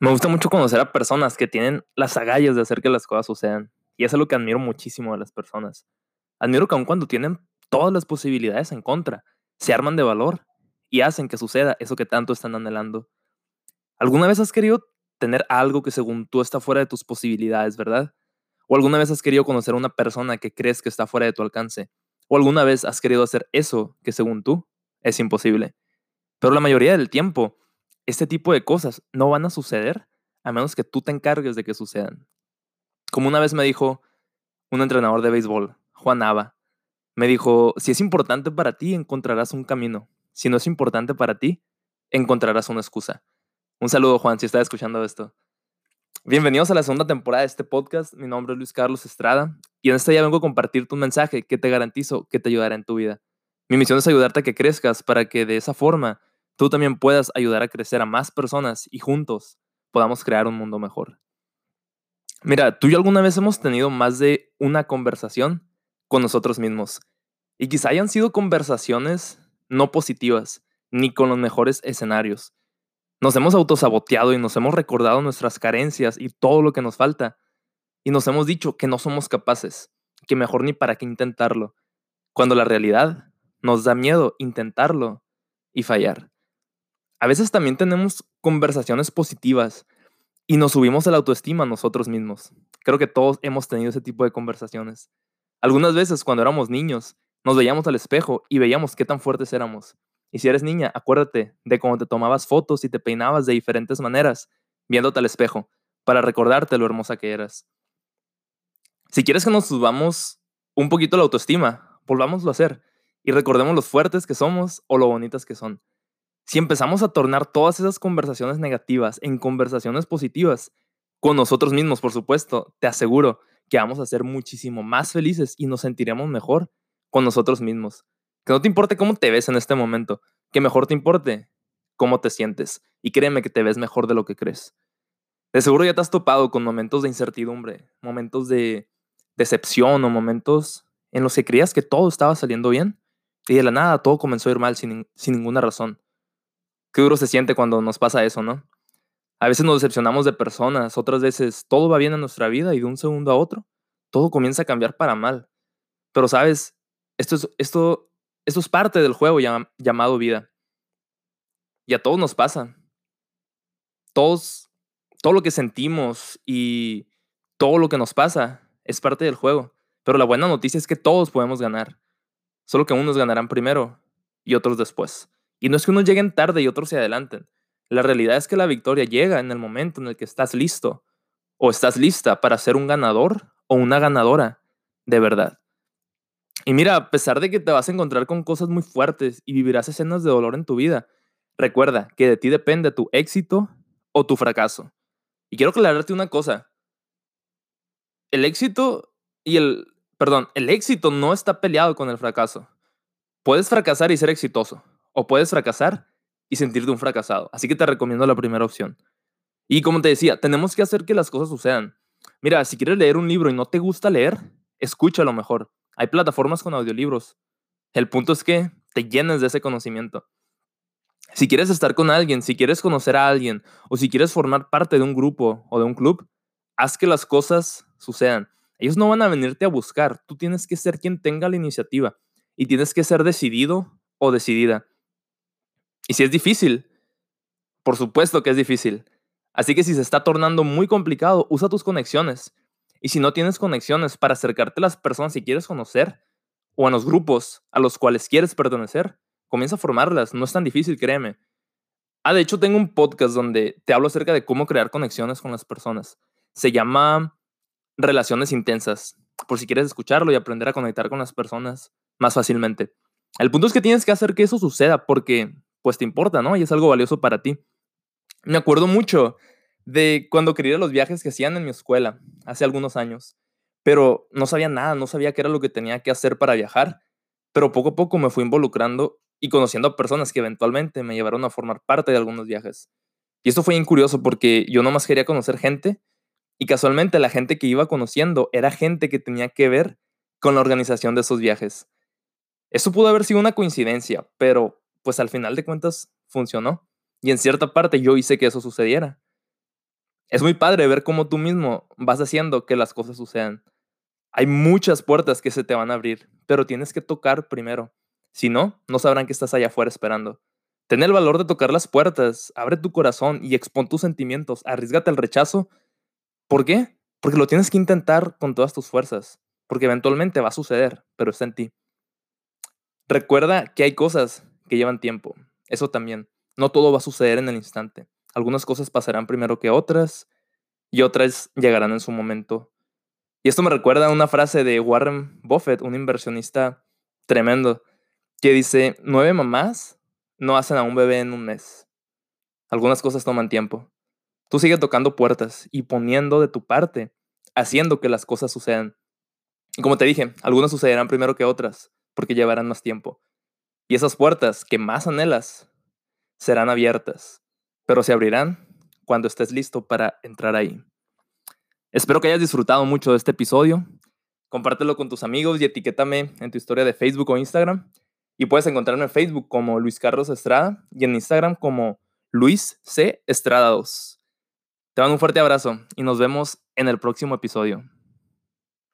Me gusta mucho conocer a personas que tienen las agallas de hacer que las cosas sucedan. Y es lo que admiro muchísimo de las personas. Admiro que aun cuando tienen todas las posibilidades en contra, se arman de valor y hacen que suceda eso que tanto están anhelando. ¿Alguna vez has querido tener algo que según tú está fuera de tus posibilidades, verdad? ¿O alguna vez has querido conocer a una persona que crees que está fuera de tu alcance? ¿O alguna vez has querido hacer eso que según tú es imposible? Pero la mayoría del tiempo este tipo de cosas no van a suceder a menos que tú te encargues de que sucedan. Como una vez me dijo un entrenador de béisbol, Juan Ava, me dijo, si es importante para ti, encontrarás un camino. Si no es importante para ti, encontrarás una excusa. Un saludo, Juan, si estás escuchando esto. Bienvenidos a la segunda temporada de este podcast. Mi nombre es Luis Carlos Estrada y en este día vengo a compartirte un mensaje que te garantizo que te ayudará en tu vida. Mi misión es ayudarte a que crezcas para que de esa forma tú también puedas ayudar a crecer a más personas y juntos podamos crear un mundo mejor. Mira, tú y yo alguna vez hemos tenido más de una conversación con nosotros mismos y quizá hayan sido conversaciones no positivas ni con los mejores escenarios. Nos hemos autosaboteado y nos hemos recordado nuestras carencias y todo lo que nos falta y nos hemos dicho que no somos capaces, que mejor ni para qué intentarlo, cuando la realidad nos da miedo intentarlo y fallar a veces también tenemos conversaciones positivas y nos subimos a la autoestima nosotros mismos. Creo que todos hemos tenido ese tipo de conversaciones. Algunas veces cuando éramos niños, nos veíamos al espejo y veíamos qué tan fuertes éramos. Y si eres niña, acuérdate de cómo te tomabas fotos y te peinabas de diferentes maneras, viéndote al espejo, para recordarte lo hermosa que eras. Si quieres que nos subamos un poquito la autoestima, volvámoslo a hacer y recordemos lo fuertes que somos o lo bonitas que son. Si empezamos a tornar todas esas conversaciones negativas en conversaciones positivas, con nosotros mismos, por supuesto, te aseguro que vamos a ser muchísimo más felices y nos sentiremos mejor con nosotros mismos. Que no te importe cómo te ves en este momento, que mejor te importe cómo te sientes. Y créeme que te ves mejor de lo que crees. De seguro ya te has topado con momentos de incertidumbre, momentos de decepción o momentos en los que creías que todo estaba saliendo bien y de la nada todo comenzó a ir mal sin, sin ninguna razón. Qué duro se siente cuando nos pasa eso, ¿no? A veces nos decepcionamos de personas, otras veces todo va bien en nuestra vida y de un segundo a otro todo comienza a cambiar para mal. Pero sabes, esto es, esto, esto es parte del juego llamado vida. Y a todos nos pasa. Todos, todo lo que sentimos y todo lo que nos pasa es parte del juego. Pero la buena noticia es que todos podemos ganar. Solo que unos ganarán primero y otros después. Y no es que unos lleguen tarde y otros se adelanten. La realidad es que la victoria llega en el momento en el que estás listo o estás lista para ser un ganador o una ganadora de verdad. Y mira, a pesar de que te vas a encontrar con cosas muy fuertes y vivirás escenas de dolor en tu vida, recuerda que de ti depende tu éxito o tu fracaso. Y quiero aclararte una cosa. El éxito y el, perdón, el éxito no está peleado con el fracaso. Puedes fracasar y ser exitoso o puedes fracasar y sentirte un fracasado. Así que te recomiendo la primera opción. Y como te decía, tenemos que hacer que las cosas sucedan. Mira, si quieres leer un libro y no te gusta leer, escúchalo mejor. Hay plataformas con audiolibros. El punto es que te llenes de ese conocimiento. Si quieres estar con alguien, si quieres conocer a alguien o si quieres formar parte de un grupo o de un club, haz que las cosas sucedan. Ellos no van a venirte a buscar, tú tienes que ser quien tenga la iniciativa y tienes que ser decidido o decidida. Y si es difícil, por supuesto que es difícil. Así que si se está tornando muy complicado, usa tus conexiones. Y si no tienes conexiones para acercarte a las personas que quieres conocer o a los grupos a los cuales quieres pertenecer, comienza a formarlas. No es tan difícil, créeme. Ah, de hecho, tengo un podcast donde te hablo acerca de cómo crear conexiones con las personas. Se llama Relaciones Intensas, por si quieres escucharlo y aprender a conectar con las personas más fácilmente. El punto es que tienes que hacer que eso suceda porque pues te importa, ¿no? Y es algo valioso para ti. Me acuerdo mucho de cuando quería los viajes que hacían en mi escuela, hace algunos años, pero no sabía nada, no sabía qué era lo que tenía que hacer para viajar, pero poco a poco me fui involucrando y conociendo a personas que eventualmente me llevaron a formar parte de algunos viajes. Y esto fue bien curioso porque yo nomás quería conocer gente y casualmente la gente que iba conociendo era gente que tenía que ver con la organización de esos viajes. Eso pudo haber sido una coincidencia, pero pues al final de cuentas funcionó. Y en cierta parte yo hice que eso sucediera. Es muy padre ver cómo tú mismo vas haciendo que las cosas sucedan. Hay muchas puertas que se te van a abrir, pero tienes que tocar primero. Si no, no sabrán que estás allá afuera esperando. Ten el valor de tocar las puertas, abre tu corazón y expon tus sentimientos, arriesgate al rechazo. ¿Por qué? Porque lo tienes que intentar con todas tus fuerzas, porque eventualmente va a suceder, pero está en ti. Recuerda que hay cosas que llevan tiempo, eso también. No todo va a suceder en el instante. Algunas cosas pasarán primero que otras y otras llegarán en su momento. Y esto me recuerda a una frase de Warren Buffett, un inversionista tremendo, que dice, nueve mamás no hacen a un bebé en un mes. Algunas cosas toman tiempo. Tú sigue tocando puertas y poniendo de tu parte, haciendo que las cosas sucedan. Y como te dije, algunas sucederán primero que otras, porque llevarán más tiempo. Y esas puertas que más anhelas serán abiertas, pero se abrirán cuando estés listo para entrar ahí. Espero que hayas disfrutado mucho de este episodio. Compártelo con tus amigos y etiquétame en tu historia de Facebook o Instagram. Y puedes encontrarme en Facebook como Luis Carlos Estrada y en Instagram como Luis C. Estrada 2. Te mando un fuerte abrazo y nos vemos en el próximo episodio.